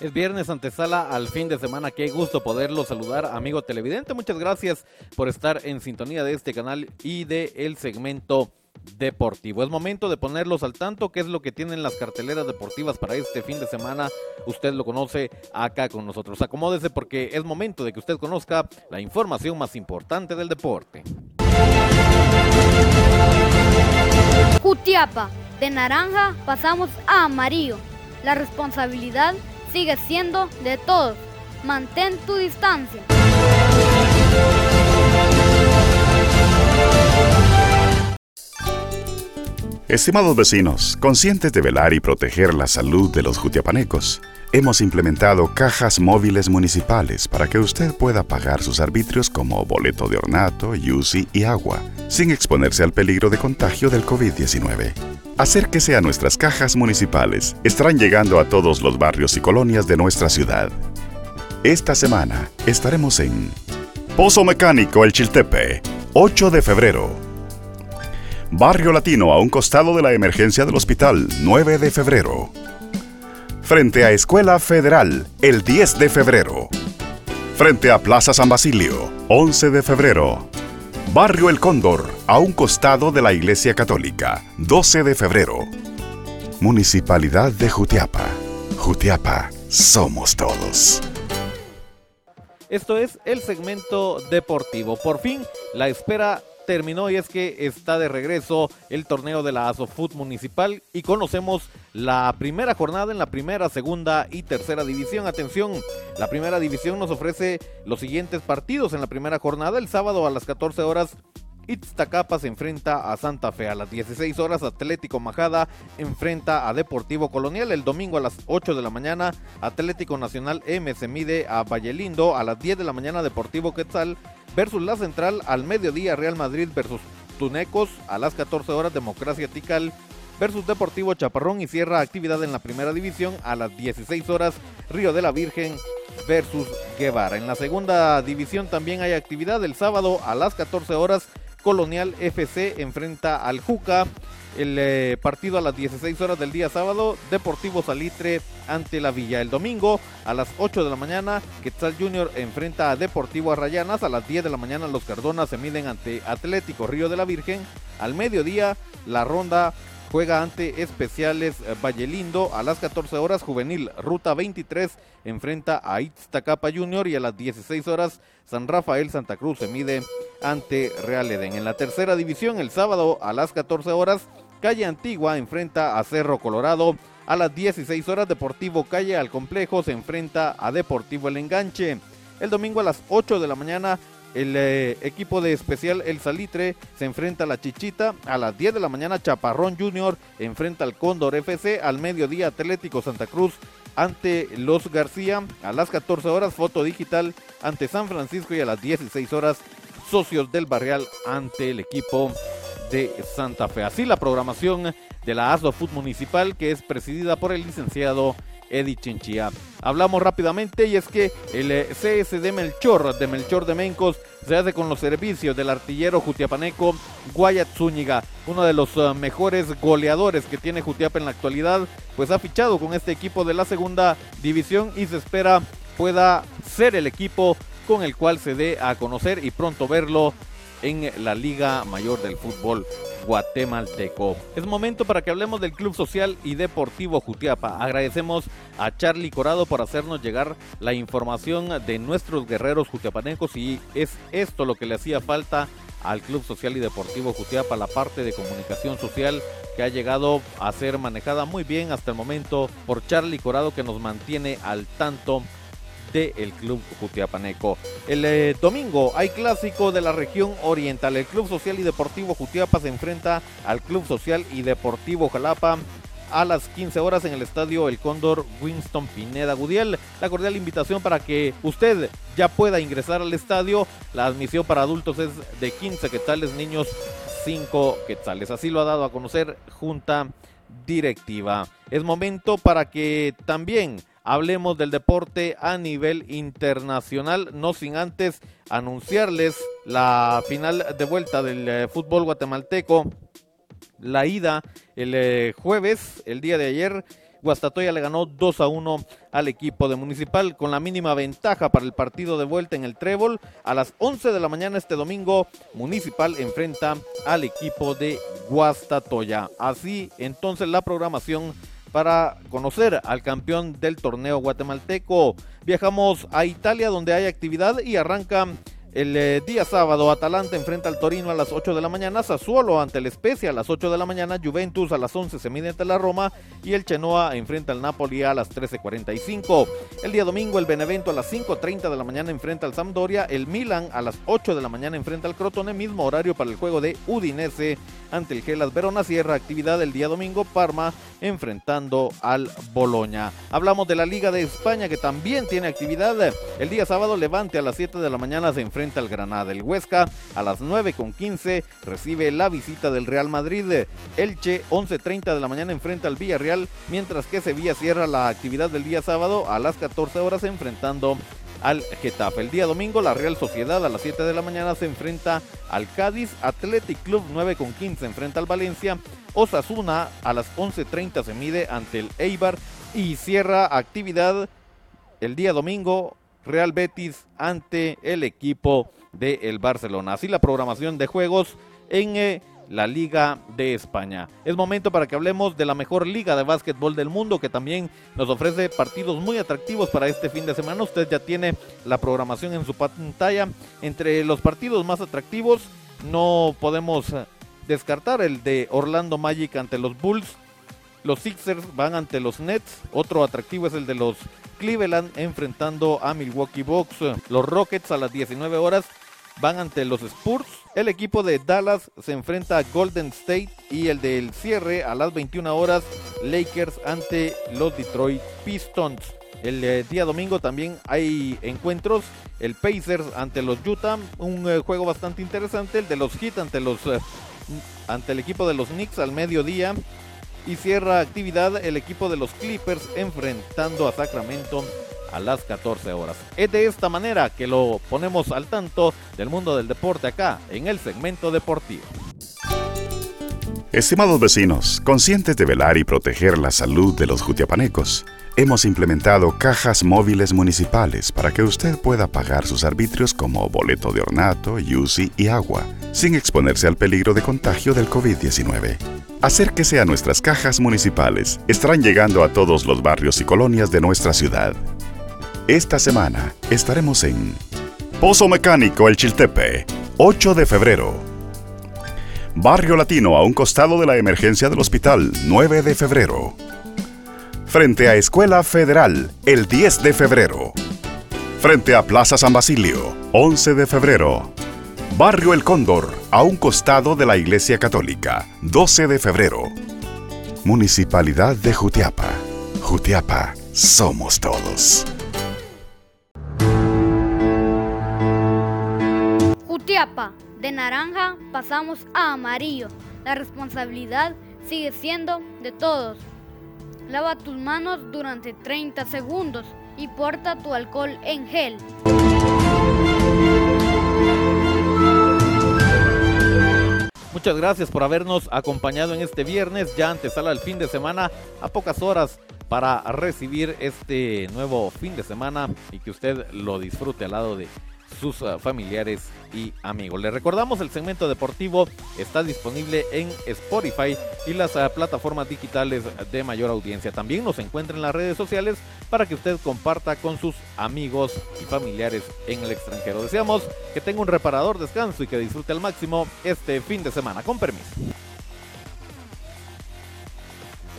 Es viernes antesala al fin de semana. Qué gusto poderlo saludar, amigo televidente. Muchas gracias por estar en sintonía de este canal y de el segmento deportivo. Es momento de ponerlos al tanto, qué es lo que tienen las carteleras deportivas para este fin de semana. Usted lo conoce acá con nosotros. Acomódese porque es momento de que usted conozca la información más importante del deporte. Jutiapa, de naranja pasamos a amarillo. La responsabilidad sigue siendo de todos. Mantén tu distancia. Estimados vecinos, conscientes de velar y proteger la salud de los jutiapanecos, hemos implementado cajas móviles municipales para que usted pueda pagar sus arbitrios como boleto de ornato, yusi y agua, sin exponerse al peligro de contagio del COVID-19. Acérquese a nuestras cajas municipales. Estarán llegando a todos los barrios y colonias de nuestra ciudad. Esta semana estaremos en Pozo Mecánico El Chiltepe, 8 de febrero. Barrio Latino a un costado de la emergencia del hospital, 9 de febrero. Frente a Escuela Federal, el 10 de febrero. Frente a Plaza San Basilio, 11 de febrero. Barrio El Cóndor, a un costado de la Iglesia Católica, 12 de febrero. Municipalidad de Jutiapa. Jutiapa, somos todos. Esto es el segmento deportivo. Por fin, la espera terminó y es que está de regreso el torneo de la ASOFUT municipal y conocemos la primera jornada en la primera, segunda y tercera división. Atención, la primera división nos ofrece los siguientes partidos en la primera jornada. El sábado a las 14 horas Iztacapa se enfrenta a Santa Fe a las 16 horas. Atlético Majada enfrenta a Deportivo Colonial. El domingo a las 8 de la mañana, Atlético Nacional M se mide a Vallelindo. A las 10 de la mañana, Deportivo Quetzal versus la Central. Al mediodía, Real Madrid versus Tunecos. A las 14 horas, Democracia Tical versus Deportivo Chaparrón y cierra actividad en la primera división a las 16 horas Río de la Virgen versus Guevara. En la segunda división también hay actividad el sábado a las 14 horas Colonial FC enfrenta al Juca. El eh, partido a las 16 horas del día sábado, Deportivo Salitre ante la Villa. El domingo a las 8 de la mañana, Quetzal Junior enfrenta a Deportivo Arrayanas. A las 10 de la mañana, los Cardonas se miden ante Atlético Río de la Virgen. Al mediodía, la ronda juega ante Especiales Vallelindo. A las 14 horas, Juvenil Ruta 23 enfrenta a Iztacapa Junior. Y a las 16 horas, San Rafael Santa Cruz se mide ante Real Eden. En la tercera división, el sábado a las 14 horas, Calle Antigua enfrenta a Cerro Colorado. A las 16 horas, Deportivo Calle al Complejo se enfrenta a Deportivo El Enganche. El domingo a las 8 de la mañana, el eh, equipo de especial El Salitre se enfrenta a la Chichita. A las 10 de la mañana, Chaparrón Junior enfrenta al Cóndor FC. Al mediodía, Atlético Santa Cruz ante los García. A las 14 horas, Foto Digital ante San Francisco. Y a las 16 horas, Socios del Barrial ante el equipo de Santa Fe. Así la programación de la ASDO Food Municipal, que es presidida por el licenciado Eddie Chinchilla. Hablamos rápidamente y es que el eh, CSD Melchor de Melchor de Mencos se hace con los servicios del artillero jutiapaneco Guayat Zúñiga, uno de los eh, mejores goleadores que tiene Jutiapa en la actualidad, pues ha fichado con este equipo de la segunda división y se espera pueda ser el equipo con el cual se dé a conocer y pronto verlo en la Liga Mayor del Fútbol guatemalteco. Es momento para que hablemos del Club Social y Deportivo Jutiapa. Agradecemos a Charlie Corado por hacernos llegar la información de nuestros guerreros jutiapanecos y es esto lo que le hacía falta al Club Social y Deportivo Jutiapa, la parte de comunicación social que ha llegado a ser manejada muy bien hasta el momento por Charlie Corado que nos mantiene al tanto del Club Jutiapaneco. El eh, domingo hay clásico de la región oriental. El Club Social y Deportivo Jutiapa se enfrenta al Club Social y Deportivo Jalapa a las 15 horas en el estadio El Cóndor Winston Pineda Gudiel. La cordial invitación para que usted ya pueda ingresar al estadio. La admisión para adultos es de 15 quetzales, niños 5 quetzales. Así lo ha dado a conocer Junta Directiva. Es momento para que también hablemos del deporte a nivel internacional, no sin antes anunciarles la final de vuelta del eh, fútbol guatemalteco. La ida el eh, jueves, el día de ayer, Guastatoya le ganó 2 a 1 al equipo de Municipal con la mínima ventaja para el partido de vuelta en el Trébol. A las 11 de la mañana este domingo, Municipal enfrenta al equipo de Guastatoya. Así entonces la programación para conocer al campeón del torneo guatemalteco. Viajamos a Italia donde hay actividad y arranca el eh, día sábado, Atalanta enfrenta al Torino a las 8 de la mañana, Sassuolo ante el Spezia a las 8 de la mañana, Juventus a las 11 se mide ante la Roma y el Chenoa enfrenta al Napoli a las 13.45. El día domingo, el Benevento a las 5.30 de la mañana enfrenta al Sampdoria, el Milan a las 8 de la mañana enfrenta al Crotone, mismo horario para el juego de Udinese ante el Gelas Verona, cierra actividad el día domingo, Parma enfrentando al Boloña. Hablamos de la Liga de España que también tiene actividad. El día sábado, Levante a las 7 de la mañana se enfrenta al Granada. El Huesca a las 9 con 15 recibe la visita del Real Madrid. Elche 11.30 de la mañana enfrenta al Villarreal, mientras que Sevilla cierra la actividad del día sábado a las 14 horas enfrentando al Getafe. El día domingo la Real Sociedad a las 7 de la mañana se enfrenta al Cádiz, Athletic Club 9 con 15 enfrenta al Valencia, Osasuna a las 11.30 se mide ante el Eibar y cierra actividad el día domingo Real Betis ante el equipo del el Barcelona. Así la programación de juegos en eh, la Liga de España. Es momento para que hablemos de la mejor liga de básquetbol del mundo que también nos ofrece partidos muy atractivos para este fin de semana. Usted ya tiene la programación en su pantalla. Entre los partidos más atractivos no podemos eh, descartar el de Orlando Magic ante los Bulls. Los Sixers van ante los Nets. Otro atractivo es el de los Cleveland enfrentando a Milwaukee Bucks. Los Rockets a las 19 horas van ante los Spurs. El equipo de Dallas se enfrenta a Golden State y el del cierre a las 21 horas Lakers ante los Detroit Pistons. El eh, día domingo también hay encuentros. El Pacers ante los Utah, un eh, juego bastante interesante. El de los Heat ante los eh, ante el equipo de los Knicks al mediodía y cierra actividad el equipo de los Clippers enfrentando a Sacramento a las 14 horas. Es de esta manera que lo ponemos al tanto del mundo del deporte acá en el segmento deportivo. Estimados vecinos, conscientes de velar y proteger la salud de los jutiapanecos, hemos implementado cajas móviles municipales para que usted pueda pagar sus arbitrios como boleto de ornato, UCI y agua, sin exponerse al peligro de contagio del COVID-19. Acérquese a nuestras cajas municipales. Estarán llegando a todos los barrios y colonias de nuestra ciudad. Esta semana estaremos en Pozo Mecánico El Chiltepe, 8 de febrero. Barrio Latino a un costado de la emergencia del hospital, 9 de febrero. Frente a Escuela Federal, el 10 de febrero. Frente a Plaza San Basilio, 11 de febrero. Barrio El Cóndor, a un costado de la Iglesia Católica, 12 de febrero. Municipalidad de Jutiapa. Jutiapa, somos todos. De naranja pasamos a amarillo. La responsabilidad sigue siendo de todos. Lava tus manos durante 30 segundos y porta tu alcohol en gel. Muchas gracias por habernos acompañado en este viernes, ya antesala el fin de semana, a pocas horas para recibir este nuevo fin de semana y que usted lo disfrute al lado de sus uh, familiares y amigos. Le recordamos el segmento deportivo está disponible en Spotify y las uh, plataformas digitales de mayor audiencia. También nos encuentra en las redes sociales para que usted comparta con sus amigos y familiares en el extranjero. Deseamos que tenga un reparador descanso y que disfrute al máximo este fin de semana. Con permiso.